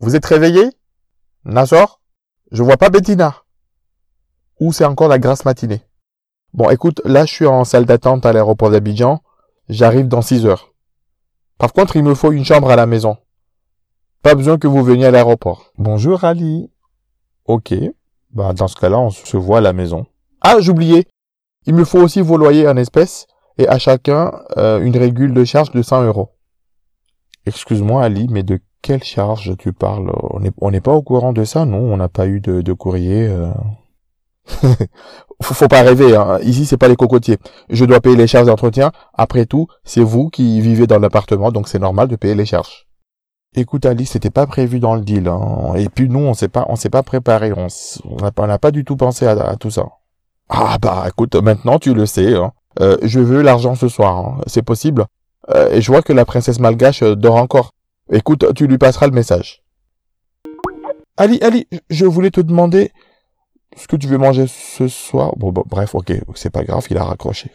Vous êtes réveillé? Nassor Je vois pas Bettina. Ou c'est encore la grasse matinée Bon, écoute, là je suis en salle d'attente à l'aéroport d'Abidjan. J'arrive dans 6 heures. Par contre, il me faut une chambre à la maison. Pas besoin que vous veniez à l'aéroport. Bonjour Ali. Ok. Bah, dans ce cas-là, on se voit à la maison. Ah, j'oubliais. Il me faut aussi vos loyers en espèces et à chacun euh, une régule de charge de 100 euros. Excuse-moi Ali, mais de quelle charge tu parles? On n'est pas au courant de ça, non? On n'a pas eu de, courrier. Euh... faut, pas rêver. Hein. Ici, c'est pas les cocotiers. Je dois payer les charges d'entretien. Après tout, c'est vous qui vivez dans l'appartement, donc c'est normal de payer les charges. Écoute Ali, c'était pas prévu dans le deal. Hein. Et puis nous, on s'est pas, on s'est pas préparé. On n'a pas du tout pensé à, tout ça. Ah bah écoute, maintenant tu le sais. Hein. Euh, je veux l'argent ce soir. Hein. C'est possible? Euh, et je vois que la princesse malgache euh, dort encore. Écoute, tu lui passeras le message. Ali, Ali, je voulais te demander ce que tu veux manger ce soir. Bon, bon bref, ok, c'est pas grave, il a raccroché.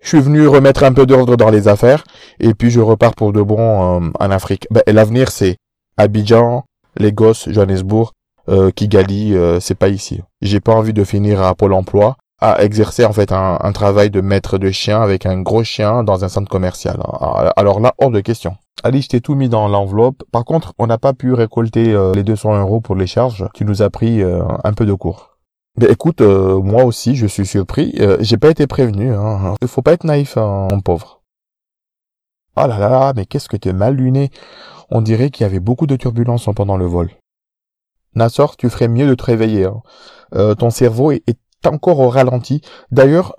Je suis venu remettre un peu d'ordre dans les affaires et puis je repars pour de bon euh, en Afrique. Ben, L'avenir c'est Abidjan, Lagos, Johannesburg, euh, Kigali, euh, c'est pas ici. J'ai pas envie de finir à Pôle Emploi à exercer en fait un, travail de maître de chien avec un gros chien dans un centre commercial. Alors là, hors de question. Ali, je t'ai tout mis dans l'enveloppe. Par contre, on n'a pas pu récolter les 200 euros pour les charges. Tu nous as pris un peu de cours. Ben écoute, euh, moi aussi, je suis surpris. Euh, j'ai pas été prévenu. Hein. Faut pas être naïf, hein, pauvre. Oh là là, mais qu'est-ce que t'es mal luné. On dirait qu'il y avait beaucoup de turbulences pendant le vol. Nassor, tu ferais mieux de te réveiller. Hein. Euh, ton cerveau est, encore au ralenti. D'ailleurs,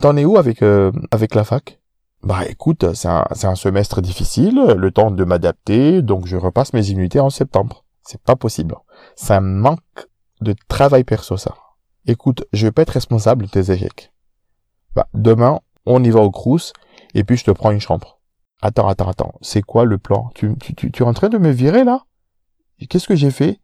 t'en es où avec avec la fac? Bah écoute, c'est un, un semestre difficile, le temps de m'adapter, donc je repasse mes unités en septembre. C'est pas possible. Ça manque de travail perso, ça écoute, je vais pas être responsable de tes échecs. Bah, demain, on y va au Crous, et puis je te prends une chambre. Attends, attends, attends, c'est quoi le plan? Tu, tu, tu, tu es en train de me virer là? Qu'est-ce que j'ai fait?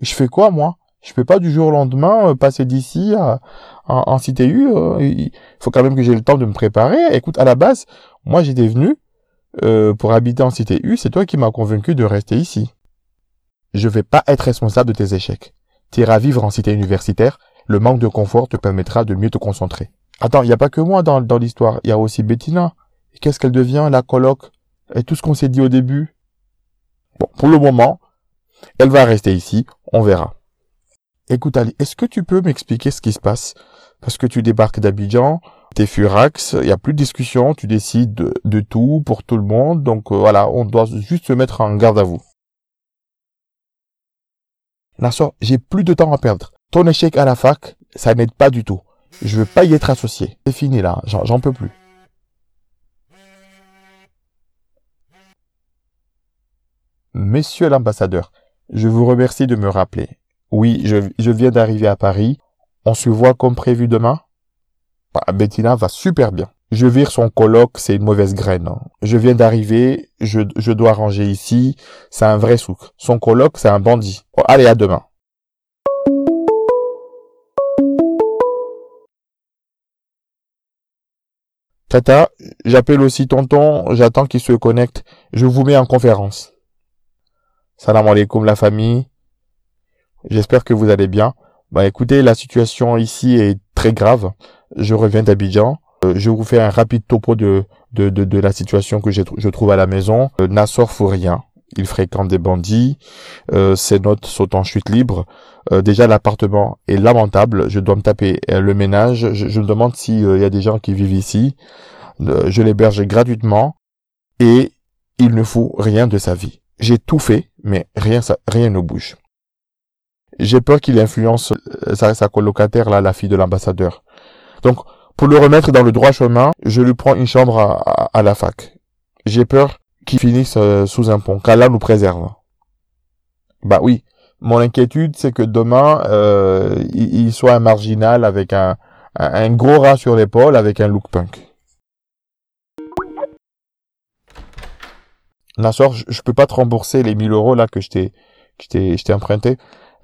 Je fais quoi moi? Je peux pas du jour au lendemain euh, passer d'ici à, en cité U. Euh, il faut quand même que j'ai le temps de me préparer. Écoute, à la base, moi j'étais venu euh, pour habiter en cité U. C'est toi qui m'as convaincu de rester ici. Je vais pas être responsable de tes échecs. Tu iras vivre en cité universitaire le manque de confort te permettra de mieux te concentrer. Attends, il n'y a pas que moi dans, dans l'histoire, il y a aussi Bettina. Qu'est-ce qu'elle devient, la coloc Et tout ce qu'on s'est dit au début Bon, pour le moment, elle va rester ici, on verra. Écoute Ali, est-ce que tu peux m'expliquer ce qui se passe? Parce que tu débarques d'Abidjan, t'es furax, il n'y a plus de discussion, tu décides de, tout pour tout le monde, donc euh, voilà, on doit juste se mettre en garde à vous. Nassor, j'ai plus de temps à perdre. Ton échec à la fac, ça n'aide pas du tout. Je veux pas y être associé. C'est fini là, j'en peux plus. Monsieur l'ambassadeur, je vous remercie de me rappeler. Oui, je, viens d'arriver à Paris. On se voit comme prévu demain? Bah, Bettina va super bien. Je vire son colloque, c'est une mauvaise graine. Hein. Je viens d'arriver, je, je dois ranger ici, c'est un vrai souk. Son colloque, c'est un bandit. allez, à demain. Tata, j'appelle aussi tonton, j'attends qu'il se connecte. Je vous mets en conférence. Salam alaikum la famille. J'espère que vous allez bien. Bah écoutez, la situation ici est très grave. Je reviens d'Abidjan. Euh, je vous fais un rapide topo de, de, de, la situation que je trouve à la maison. Euh, Nassor fout rien il fréquente des bandits, euh, ses notes sont en chute libre. Déjà l'appartement est lamentable, je dois me taper le ménage, je, me demande s'il y a des gens qui vivent ici. je l'héberge gratuitement et il ne fout rien de sa vie. J'ai tout fait, mais rien, rien ne bouge. J'ai peur qu'il influence sa, colocataire, là, la fille de l'ambassadeur. Donc, pour le remettre dans le droit chemin, je lui prends une chambre à la fac. J'ai peur qui finissent euh, sous un pont, qu'Allah nous préserve. Bah oui, mon inquiétude c'est que demain euh, il, soit un marginal avec un, un, gros rat sur l'épaule avec un look punk. Nassor, je, je peux pas te rembourser les 1000 euros là que je t'ai je t'ai emprunté.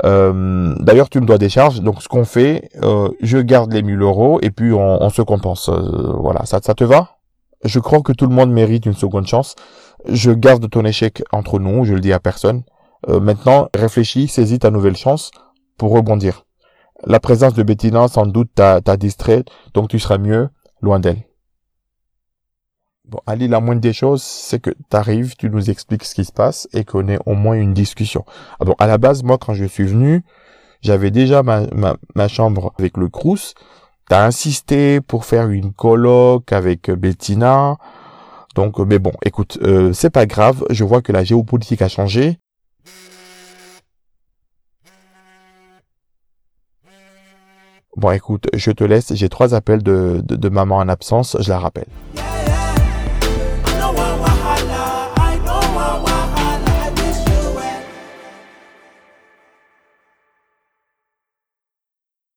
Euh, D'ailleurs, tu me dois des charges, donc ce qu'on fait, euh, je garde les 1000 euros et puis on, se compense. Euh, voilà, ça, ça te va? Je crois que tout le monde mérite une seconde chance. Je garde ton échec entre nous, je le dis à personne. Maintenant, réfléchis, saisis ta nouvelle chance pour rebondir. La présence de Bettina, sans doute, t'a distrait, donc tu seras mieux loin d'elle. Bon, Ali, la moindre des choses, c'est que tu arrives, tu nous expliques ce qui se passe et qu'on ait au moins une discussion. Ah bon, à la base, moi, quand je suis venu, j'avais déjà ma, ma, ma, chambre avec le Crous. T'as insisté pour faire une colloque avec Bettina. Donc, mais bon, écoute, euh, c'est pas grave. Je vois que la géopolitique a changé. Bon, écoute, je te laisse. J'ai trois appels de, de, de maman en absence. Je la rappelle.